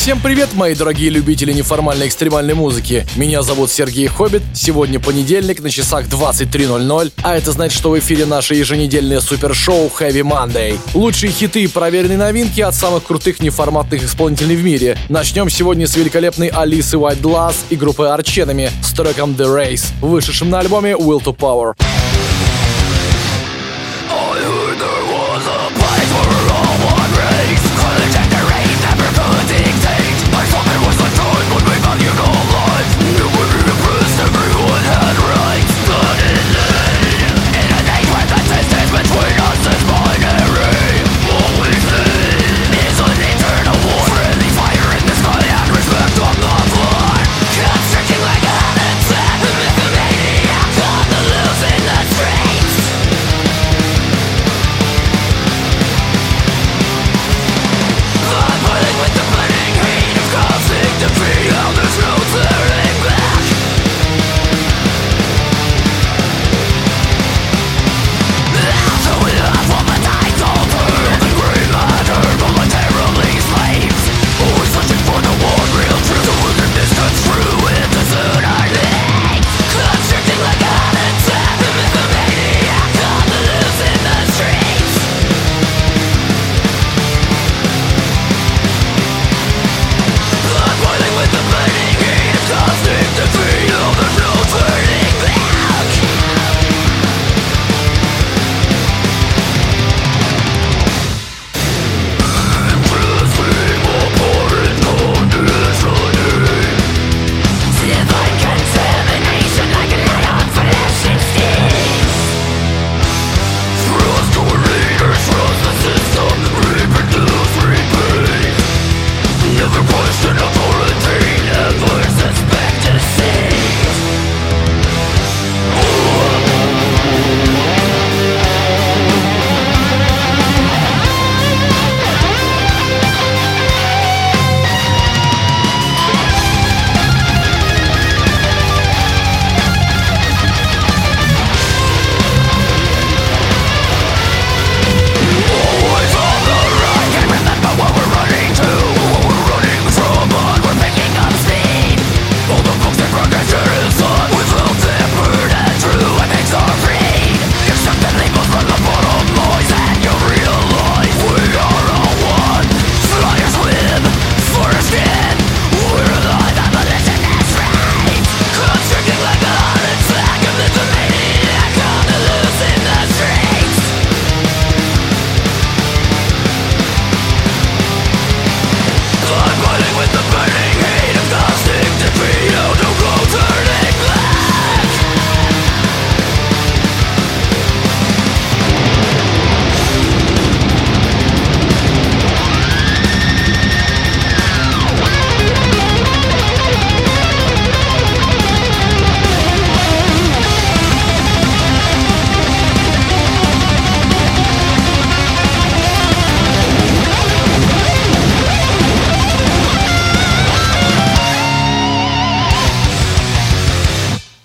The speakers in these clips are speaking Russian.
Всем привет, мои дорогие любители неформальной экстремальной музыки. Меня зовут Сергей Хоббит. Сегодня понедельник, на часах 23.00, а это значит, что в эфире наше еженедельное супершоу Heavy Monday. Лучшие хиты и проверенные новинки от самых крутых неформатных исполнителей в мире. Начнем сегодня с великолепной Алисы White Glass и группы Арченами с треком The Race, вышедшим на альбоме Will to Power.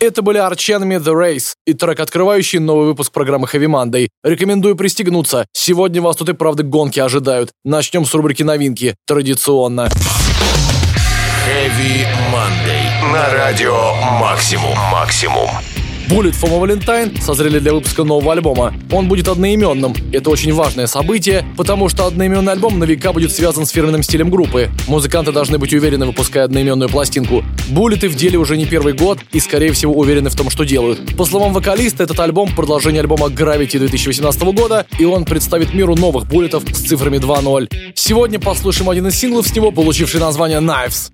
Это были Арченами The Race и трек, открывающий новый выпуск программы Heavy Monday. Рекомендую пристегнуться. Сегодня вас тут и правда гонки ожидают. Начнем с рубрики новинки. Традиционно. Heavy Monday. На радио «Максимум». «Максимум». Bullet for Valentine созрели для выпуска нового альбома. Он будет одноименным. Это очень важное событие, потому что одноименный альбом на века будет связан с фирменным стилем группы. Музыканты должны быть уверены, выпуская одноименную пластинку. Буллеты в деле уже не первый год и, скорее всего, уверены в том, что делают. По словам вокалиста, этот альбом — продолжение альбома Gravity 2018 года, и он представит миру новых буллетов с цифрами 2.0. Сегодня послушаем один из синглов с него, получивший название Knives.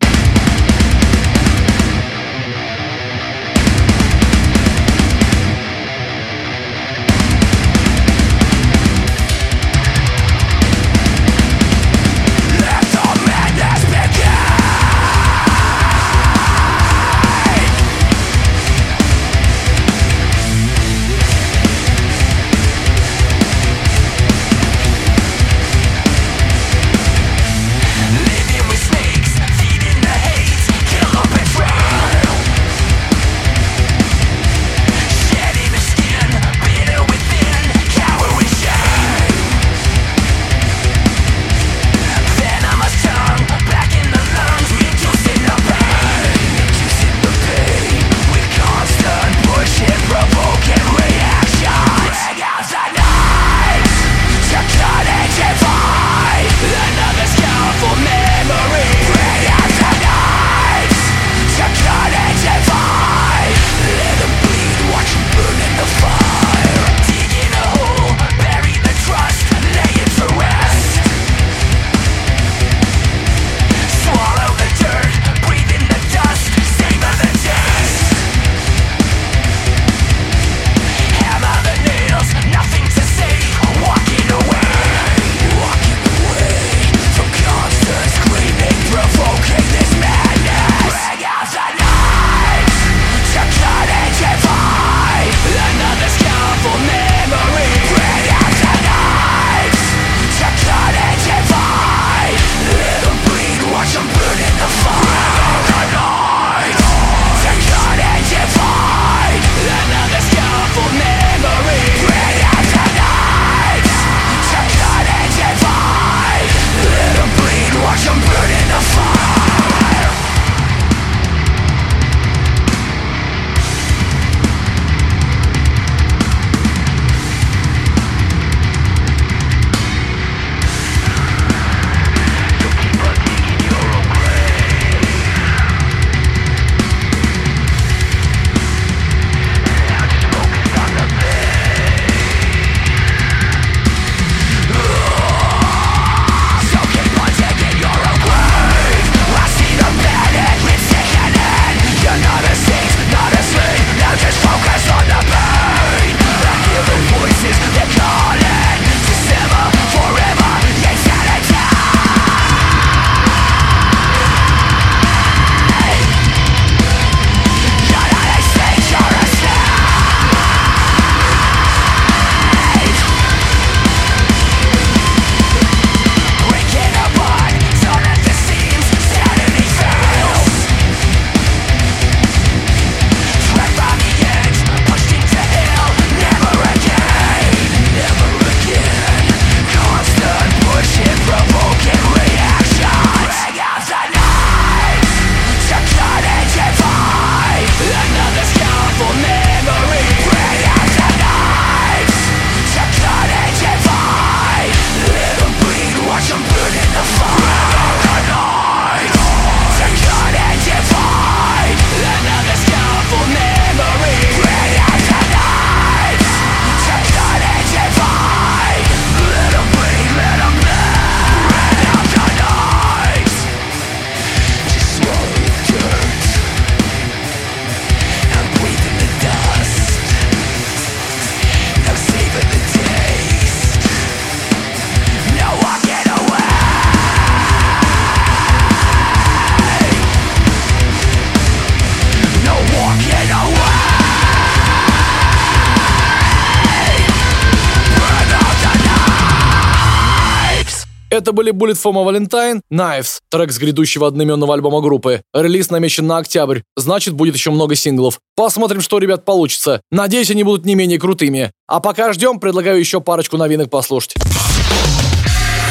Были Bullet for my Valentine, Knives, трек с грядущего одноименного альбома группы. Релиз намечен на октябрь, значит будет еще много синглов. Посмотрим, что ребят получится. Надеюсь, они будут не менее крутыми. А пока ждем, предлагаю еще парочку новинок послушать.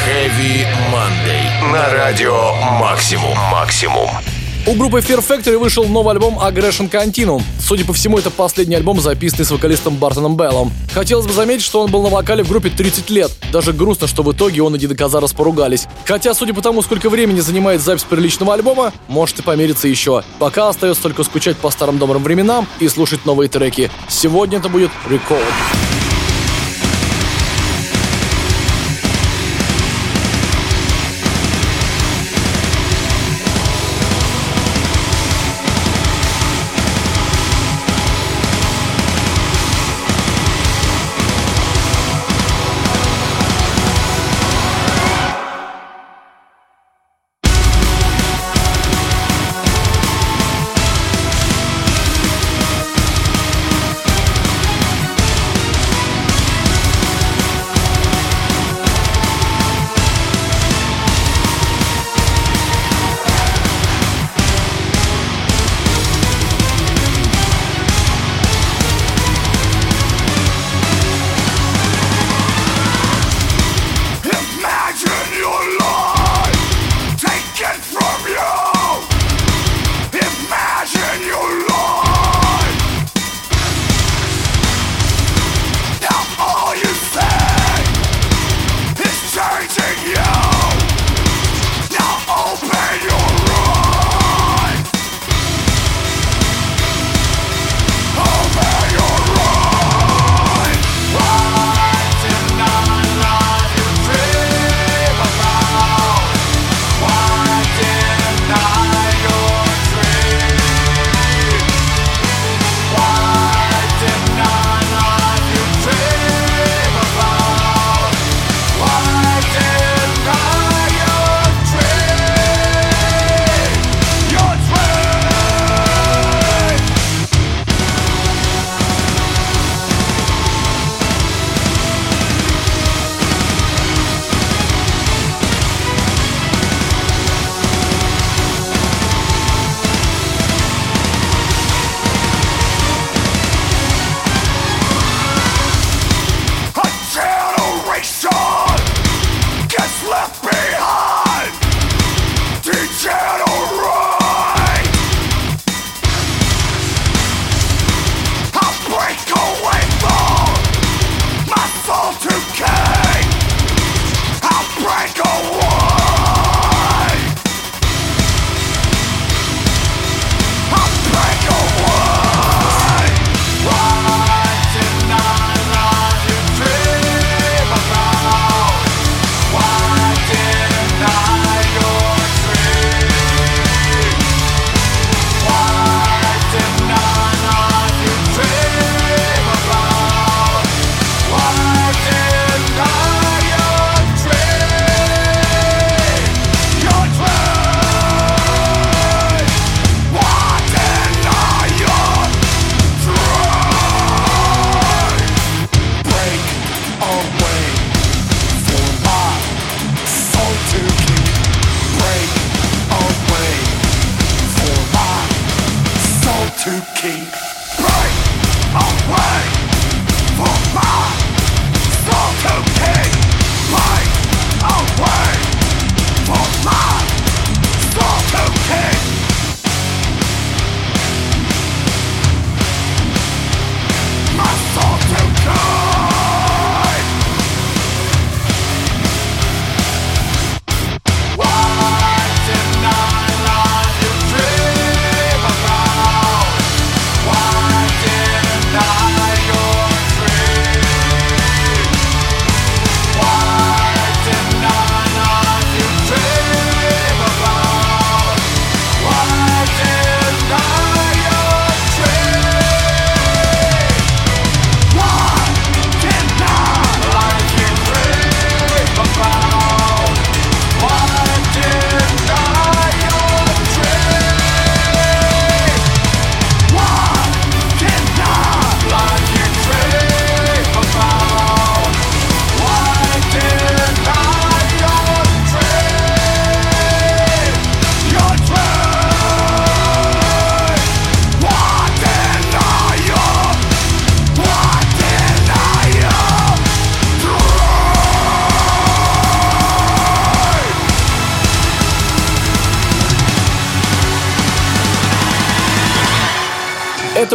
Heavy Monday. На радио Максимум. Максимум. У группы Fear Factory вышел новый альбом Aggression Continuum. Судя по всему, это последний альбом, записанный с вокалистом Бартоном Беллом. Хотелось бы заметить, что он был на вокале в группе 30 лет. Даже грустно, что в итоге он и Дида Казарас поругались. Хотя, судя по тому, сколько времени занимает запись приличного альбома, может и помериться еще. Пока остается только скучать по старым добрым временам и слушать новые треки. Сегодня это будет Record.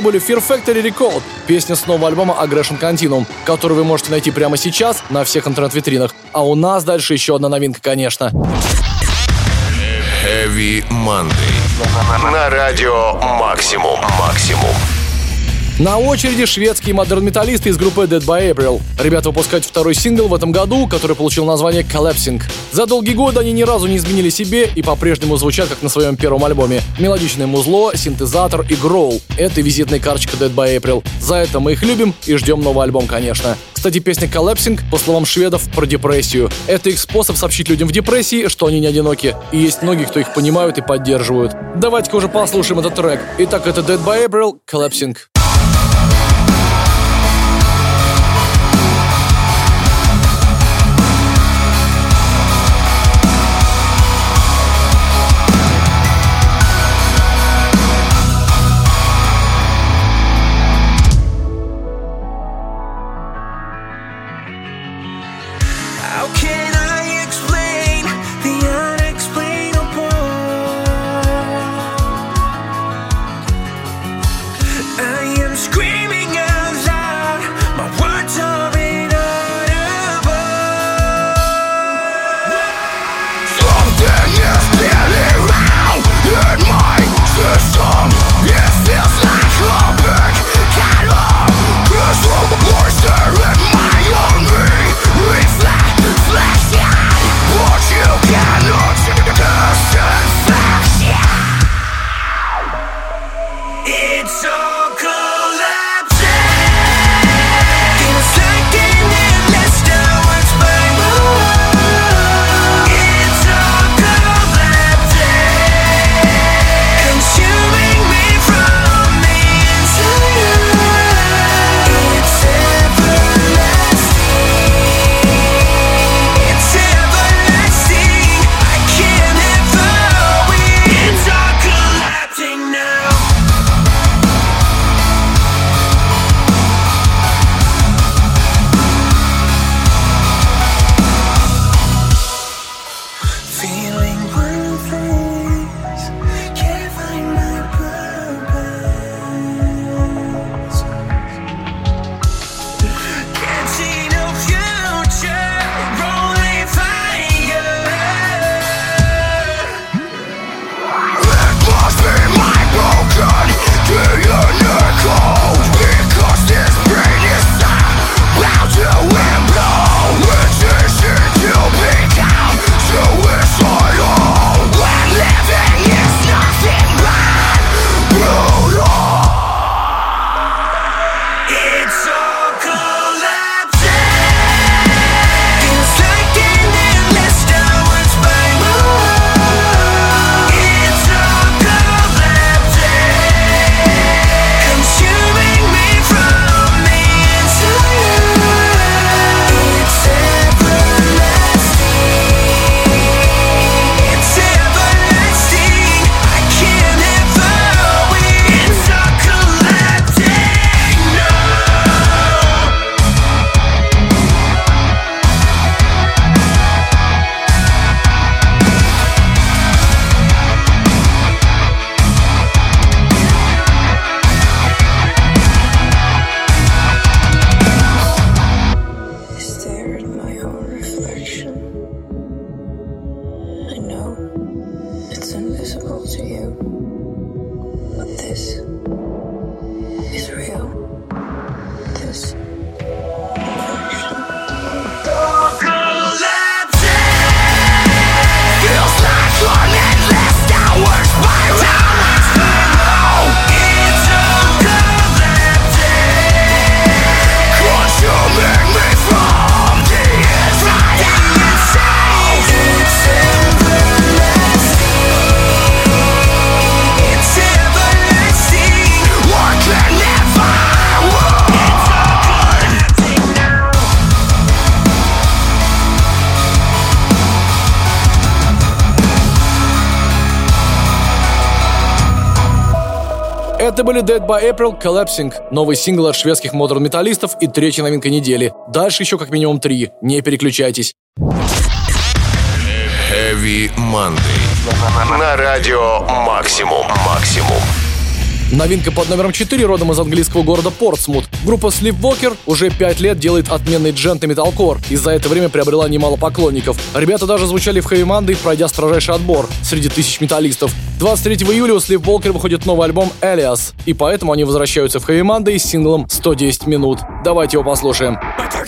Были Fear Factory Record, песня с нового альбома Aggression Continuum, который вы можете найти прямо сейчас на всех интернет-витринах. А у нас дальше еще одна новинка, конечно. Heavy Monday. На радио Максимум. Максимум. На очереди шведские модерн-металлисты из группы Dead by April. Ребята выпускают второй сингл в этом году, который получил название Collapsing. За долгие годы они ни разу не изменили себе и по-прежнему звучат как на своем первом альбоме. Мелодичное музло, синтезатор и гроул. Это визитная карточка Dead by April. За это мы их любим и ждем новый альбом, конечно. Кстати, песня Collapsing, по словам шведов, про депрессию. Это их способ сообщить людям в депрессии, что они не одиноки. И есть многие, кто их понимают и поддерживают. Давайте-ка уже послушаем этот трек. Итак, это Dead by April, Collapsing. Были Dead by April Collapsing, новый сингл от шведских модерн-металлистов и третья новинка недели. Дальше еще как минимум три. Не переключайтесь. Heavy Monday. На радио Максимум. Максимум. Новинка под номером 4 родом из английского города Портсмут. Группа Sleepwalker уже 5 лет делает отменный джент и металкор и за это время приобрела немало поклонников. Ребята даже звучали в Monday, пройдя строжайший отбор среди тысяч металлистов. 23 июля у Sleepwalker выходит новый альбом Elias, и поэтому они возвращаются в Monday с синглом 110 минут. Давайте его послушаем. Это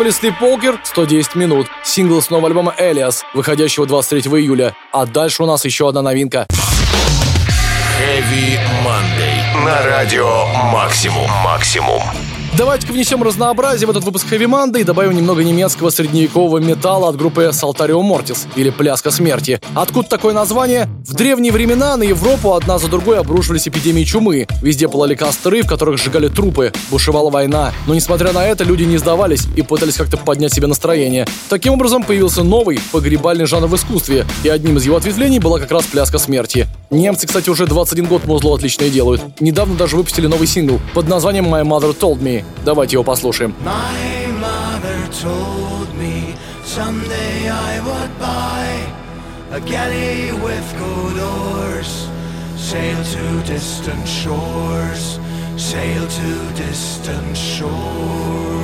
были Sleepwalker 110 минут, сингл с нового альбома Элиас, выходящего 23 июля. А дальше у нас еще одна новинка. Heavy Monday. На радио Максимум. Максимум. Давайте-ка внесем разнообразие в этот выпуск Heavy Monday и добавим немного немецкого средневекового металла от группы Saltario Mortis, или Пляска Смерти. Откуда такое название? В древние времена на Европу одна за другой обрушивались эпидемии чумы. Везде пылали костры, в которых сжигали трупы. Бушевала война. Но несмотря на это, люди не сдавались и пытались как-то поднять себе настроение. Таким образом, появился новый погребальный жанр в искусстве, и одним из его ответвлений была как раз Пляска Смерти. Немцы, кстати, уже 21 год музло отлично и делают. Недавно даже выпустили новый сингл под названием «My Mother Told Me». Давайте его послушаем. A galley with good oars, sail to distant shores, sail to distant shores.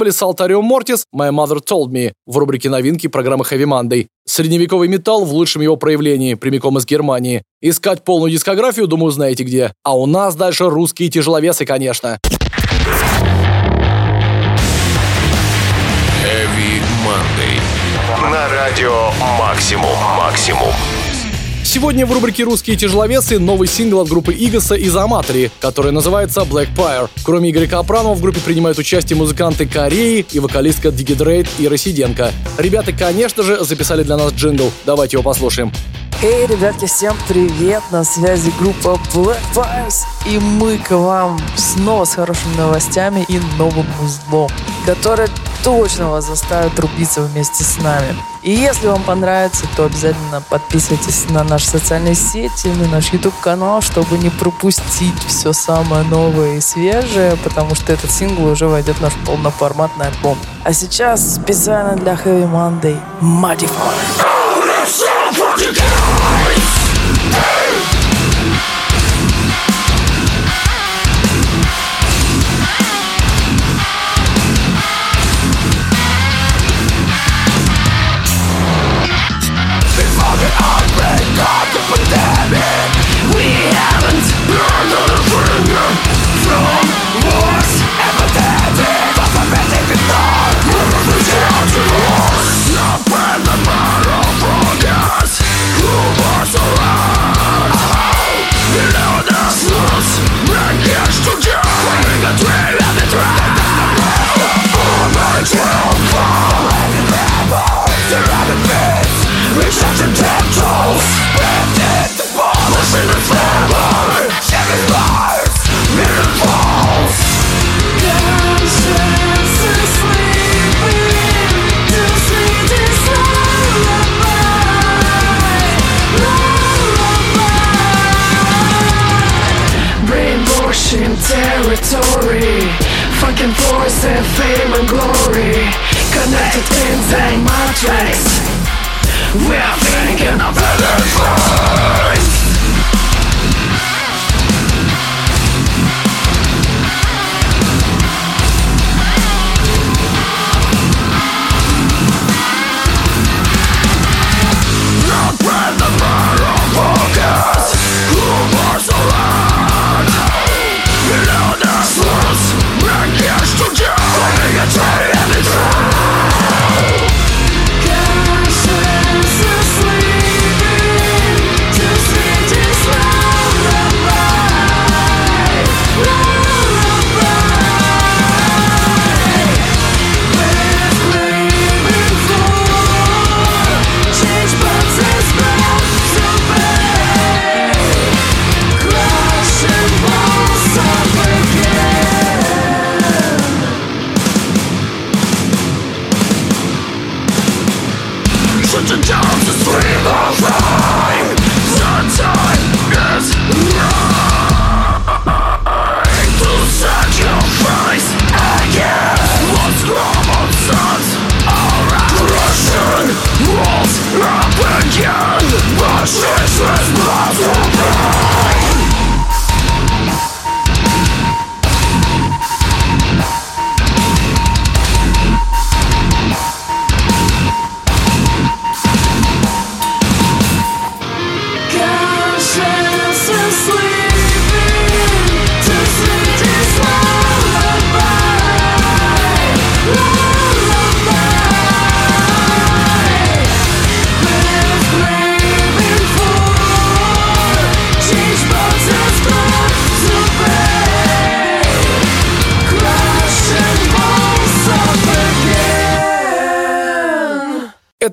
Были Saltarium Mortis, My Mother Told Me в рубрике новинки программы Heavy Monday. Средневековый металл в лучшем его проявлении, прямиком из Германии. Искать полную дискографию, думаю, знаете где. А у нас дальше русские тяжеловесы, конечно. Heavy Monday. На радио «Максимум». «Максимум». Сегодня в рубрике «Русские тяжеловесы» новый сингл от группы Игоса из Аматори, который называется Black Pyre. Кроме Игоря Капранова в группе принимают участие музыканты Кореи и вокалистка Дигидрейд и Росиденко. Ребята, конечно же, записали для нас джингл. Давайте его послушаем. Эй, ребятки, всем привет! На связи группа Black Fires, и мы к вам снова с хорошими новостями и новым узлом, который точно вас заставит рубиться вместе с нами. И если вам понравится, то обязательно подписывайтесь на наши социальные сети, на наш YouTube-канал, чтобы не пропустить все самое новое и свежее, потому что этот сингл уже войдет в наш полноформатный альбом. А сейчас специально для Heavy Monday Modify. like a dream Fucking force and fame and glory. Connected in the matrix. We are thinking of better things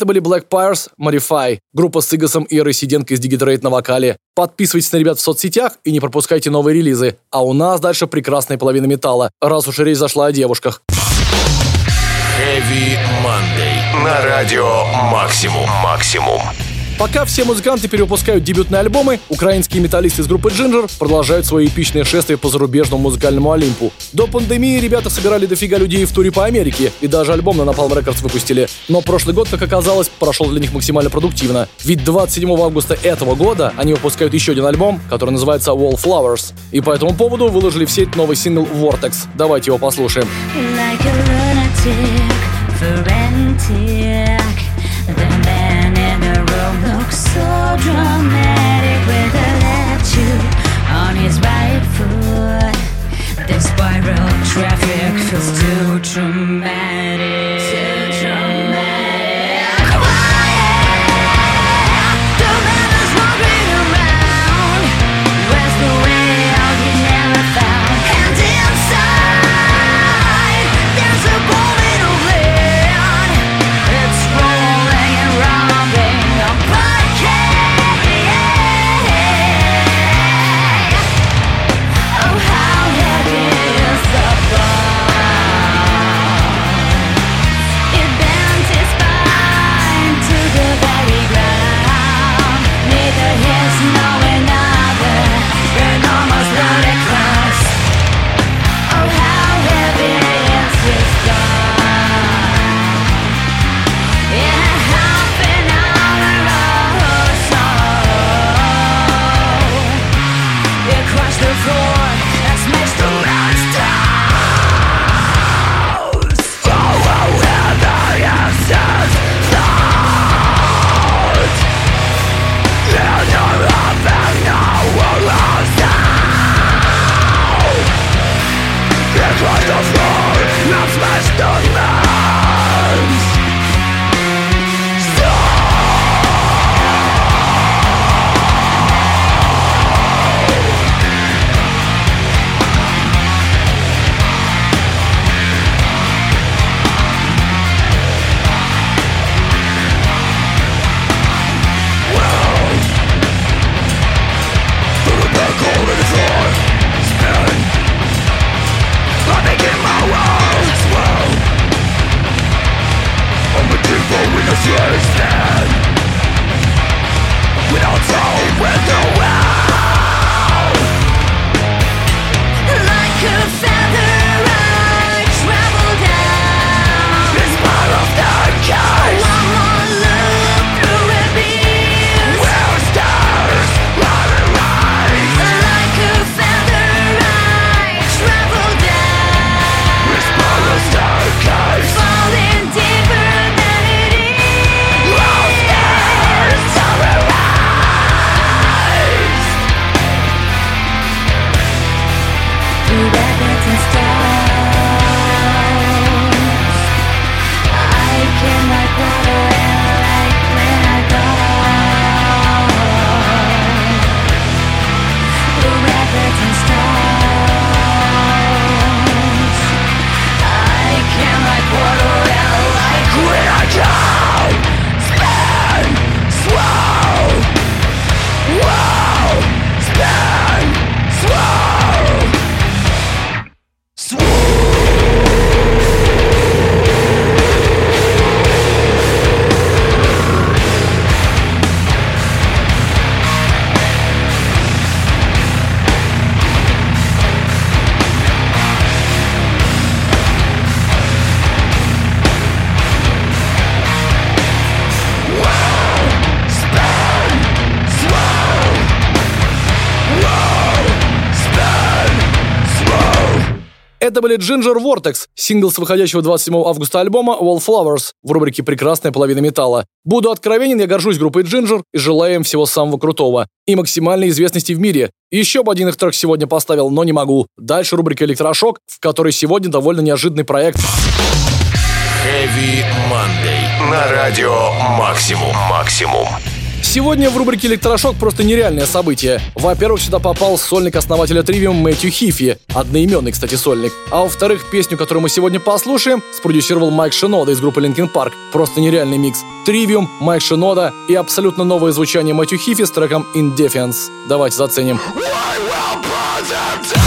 были Black Pyres, Modify, группа с Игосом и Росиденко из Digitrade на вокале. Подписывайтесь на ребят в соцсетях и не пропускайте новые релизы. А у нас дальше прекрасная половина металла, раз уж речь зашла о девушках. Heavy Monday. На радио «Максимум». «Максимум». Пока все музыканты перевыпускают дебютные альбомы, украинские металлисты из группы Ginger продолжают свое эпичное шествие по зарубежному музыкальному Олимпу. До пандемии ребята собирали дофига людей в туре по Америке и даже альбом на Napalm Records выпустили. Но прошлый год, как оказалось, прошел для них максимально продуктивно. Ведь 27 августа этого года они выпускают еще один альбом, который называется Wallflowers. И по этому поводу выложили в сеть новый сингл Vortex. Давайте его послушаем. like a lunatic, looks so dramatic with a latch on his right foot. The spiral traffic feels too dramatic. Это были Ginger Vortex, сингл с выходящего 27 августа альбома Wallflowers в рубрике «Прекрасная половина металла». Буду откровенен, я горжусь группой Ginger и желаю им всего самого крутого и максимальной известности в мире. Еще бы один их трек сегодня поставил, но не могу. Дальше рубрика «Электрошок», в которой сегодня довольно неожиданный проект. Heavy Monday. На радио Максимум. Максимум. Сегодня в рубрике «Электрошок» просто нереальное событие. Во-первых, сюда попал сольник основателя Тривиум Мэтью Хифи, одноименный, кстати, сольник. А во-вторых, песню, которую мы сегодня послушаем, спродюсировал Майк Шинода из группы Linkin Park. Просто нереальный микс. Тривиум, Майк Шинода и абсолютно новое звучание Мэтью Хифи с треком Indefense. Давайте заценим. Why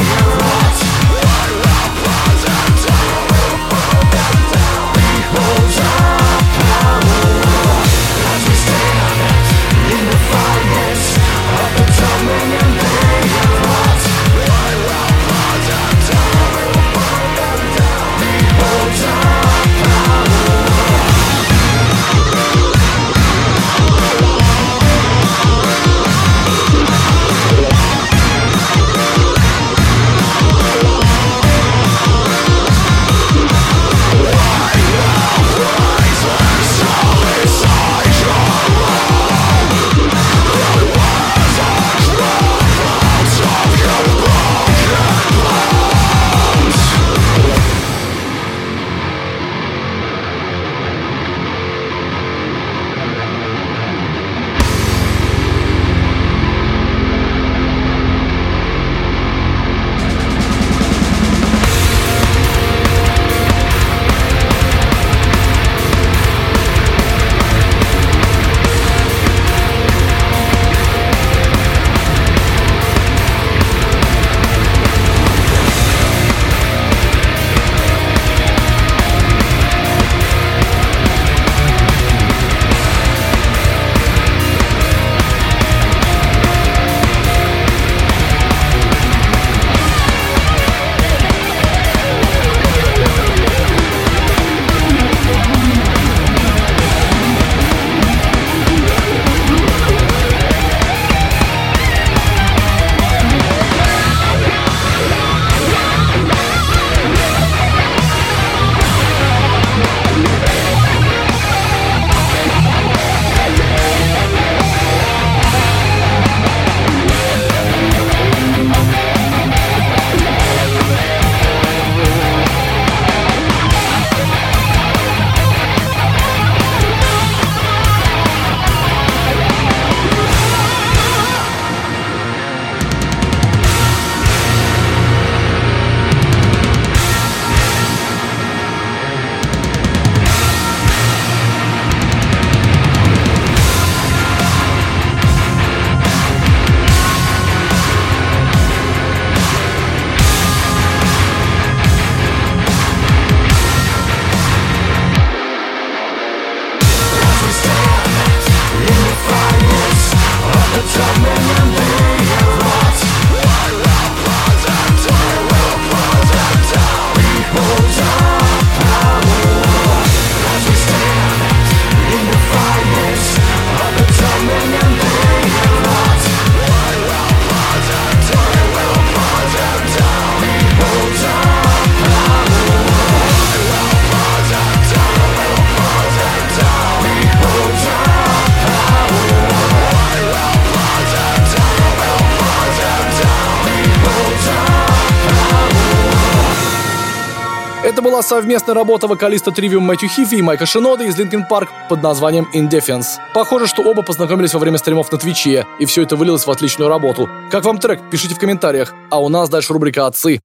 совместная работа вокалиста Trivium Мэтью Хифи и Майка Шинода из Linkin Park под названием In Defiance. Похоже, что оба познакомились во время стримов на Twitch е, и все это вылилось в отличную работу. Как вам трек? Пишите в комментариях. А у нас дальше рубрика «Отцы».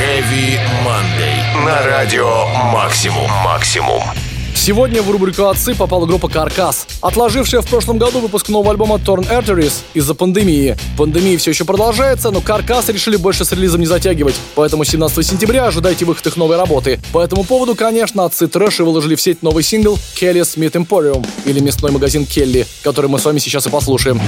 Heavy Monday. На радио Максимум. Максимум. Сегодня в рубрику «Отцы» попала группа «Carcass», отложившая в прошлом году выпуск нового альбома «Torn Arteries» из-за пандемии. Пандемия все еще продолжается, но «Carcass» решили больше с релизом не затягивать, поэтому 17 сентября ожидайте выход их новой работы. По этому поводу, конечно, «Отцы трэша» выложили в сеть новый сингл «Kelly's Meat Emporium» или «Мясной магазин Келли», который мы с вами сейчас и послушаем.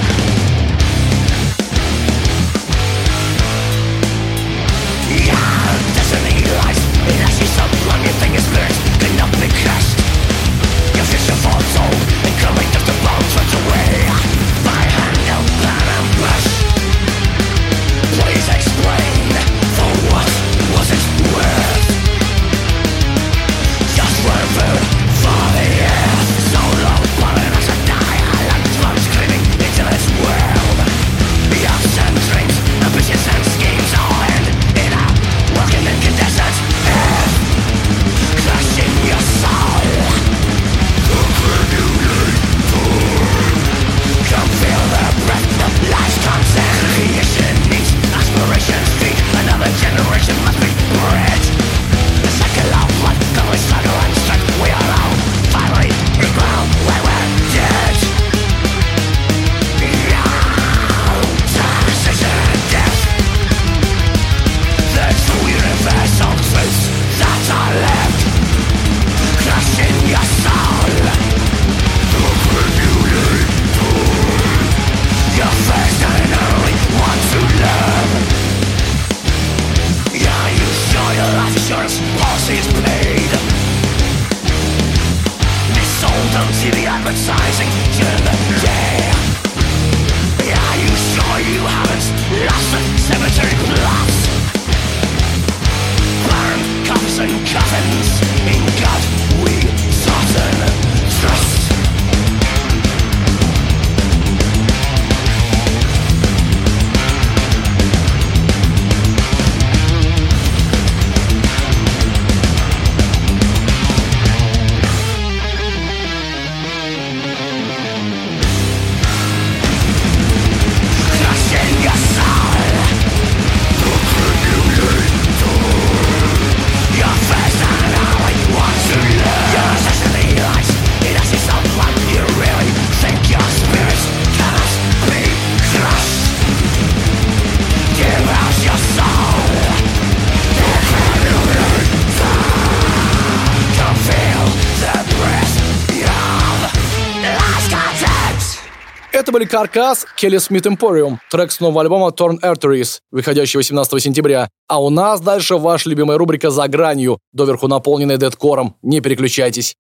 Каркас, Келли Смит Emporium, трек с нового альбома Torn Arteries, выходящий 18 сентября. А у нас дальше ваша любимая рубрика «За гранью», доверху наполненная дедкором. Не переключайтесь.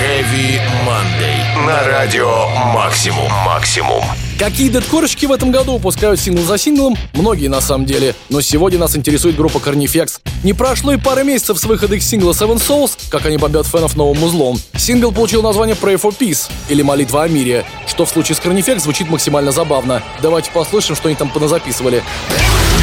Heavy Monday. На радио Максимум. Максимум. Какие дедкорочки в этом году выпускают сингл за синглом? Многие на самом деле. Но сегодня нас интересует группа Carnifex. Не прошло и пары месяцев с выхода их сингла Seven Souls, как они бомбят фенов новым узлом. Сингл получил название Pray for Peace, или Молитва о мире, что в случае с Carnifex звучит максимально забавно. Давайте послушаем, что они там поназаписывали. Thank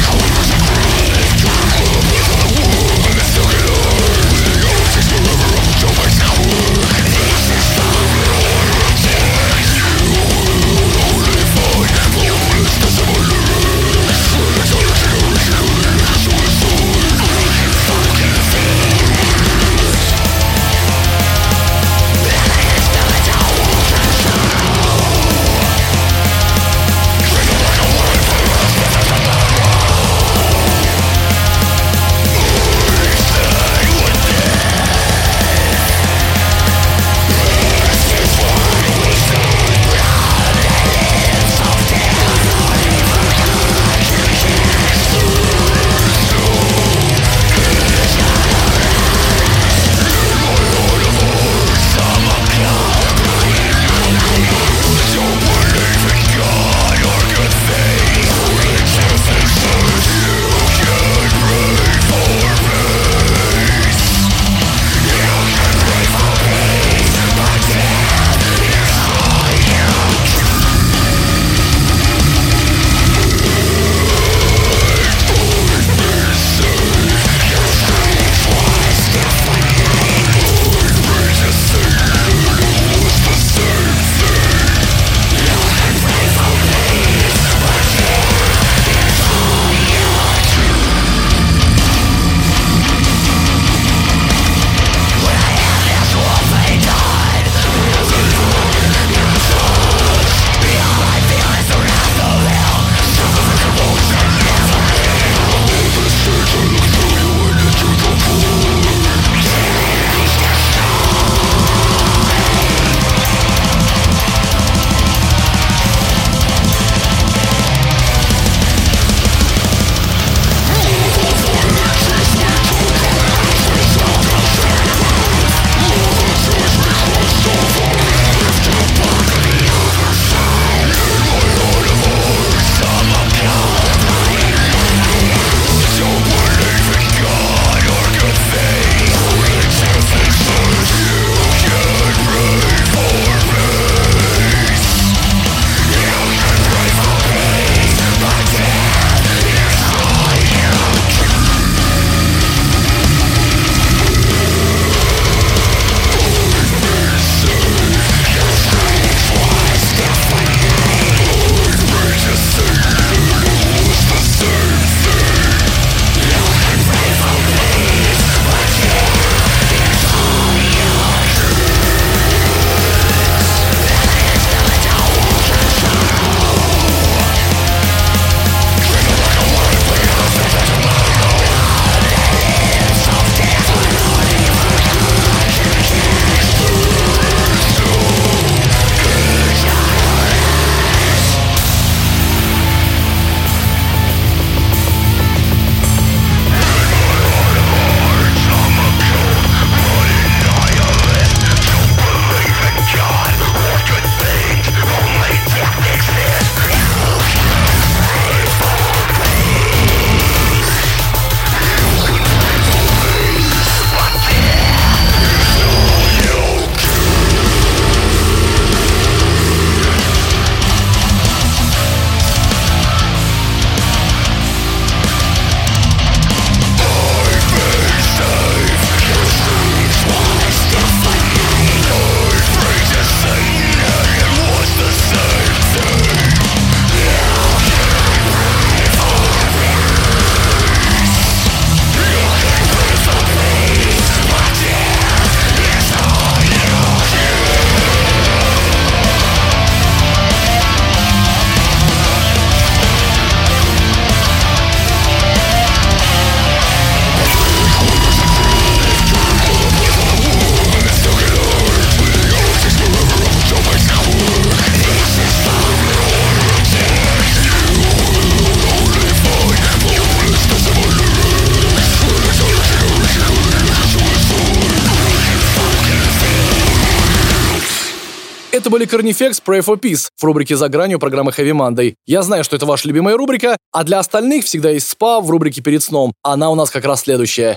Были Carnifex Pray for Peace в рубрике «За гранью» программы Heavy Monday. Я знаю, что это ваша любимая рубрика, а для остальных всегда есть спа в рубрике «Перед сном». Она у нас как раз следующая.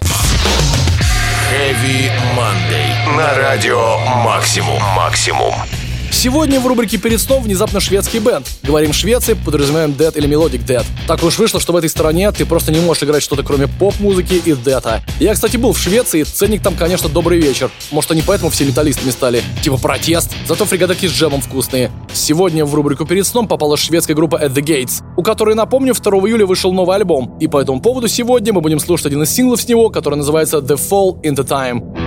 Heavy Monday. На радио Максимум. Максимум. Сегодня в рубрике «Перед сном» внезапно шведский бенд. Говорим Швеции, подразумеваем Dead или Melodic Dead. Так уж вышло, что в этой стране ты просто не можешь играть что-то кроме поп-музыки и дета. Я, кстати, был в Швеции, ценник там, конечно, добрый вечер. Может, они поэтому все металлистами стали. Типа протест. Зато фрикадаки с джемом вкусные. Сегодня в рубрику «Перед сном» попала шведская группа At The Gates, у которой, напомню, 2 июля вышел новый альбом. И по этому поводу сегодня мы будем слушать один из синглов с него, который называется The Fall into Time.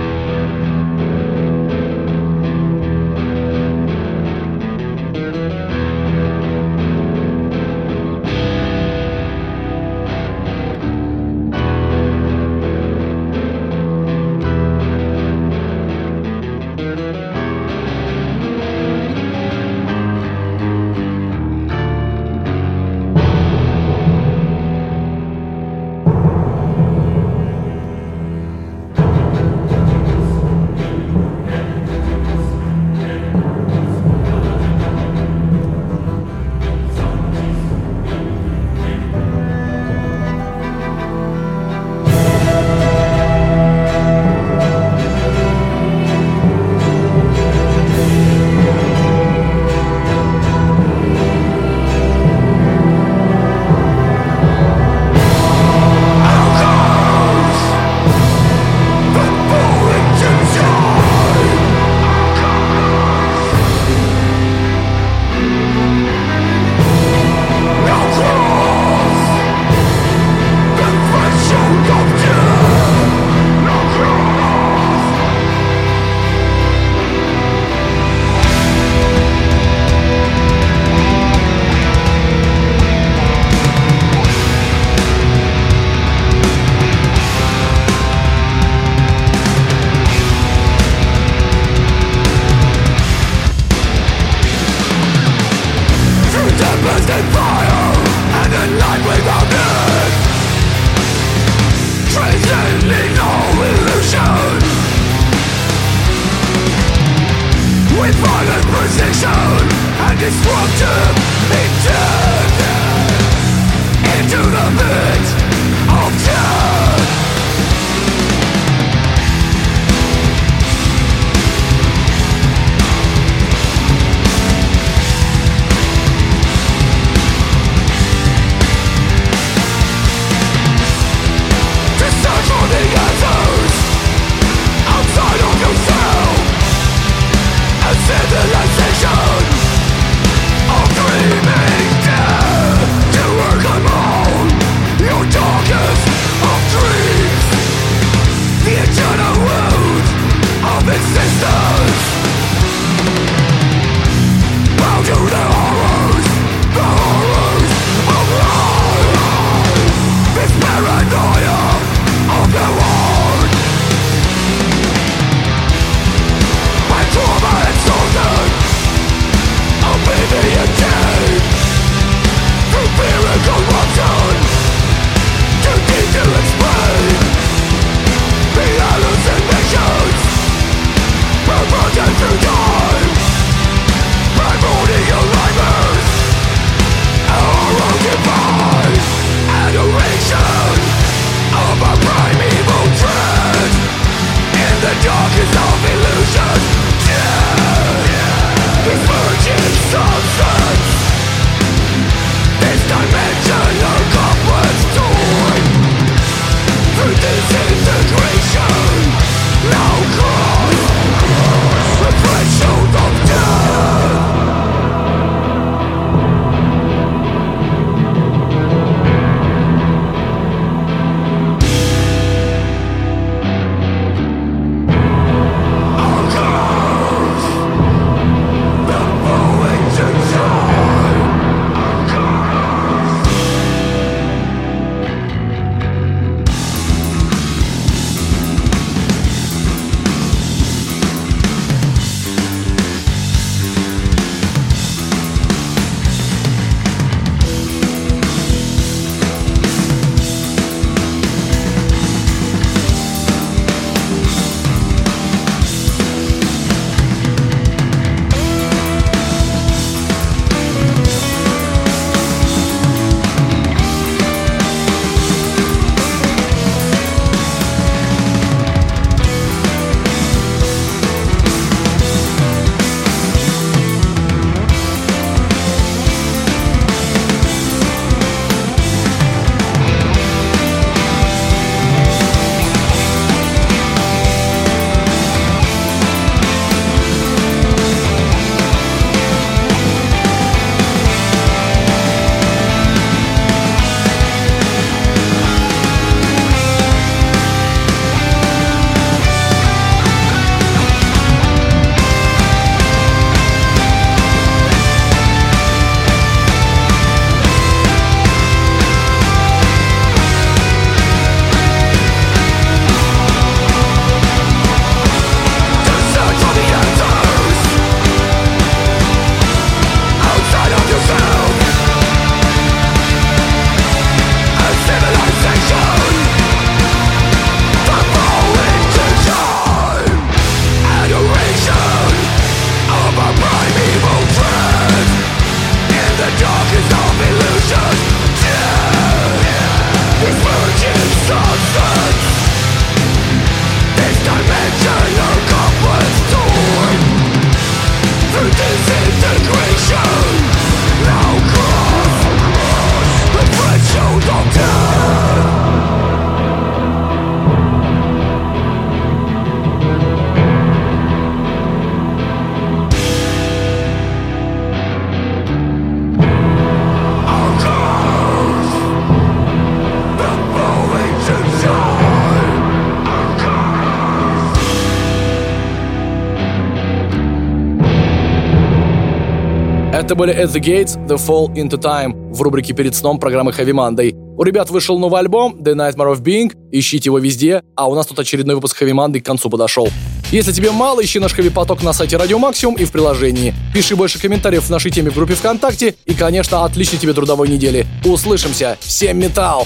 Это были At the Gates, The Fall Into Time в рубрике «Перед сном» программы Heavy Monday. У ребят вышел новый альбом The Nightmare of Being, ищите его везде, а у нас тут очередной выпуск Heavy Monday к концу подошел. Если тебе мало, ищи наш Heavy Поток на сайте Радио Максимум и в приложении. Пиши больше комментариев в нашей теме в группе ВКонтакте и, конечно, отличной тебе трудовой недели. Услышимся! Всем металл!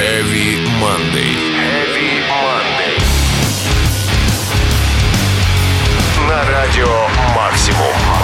Heavy Monday. Радио Максимум.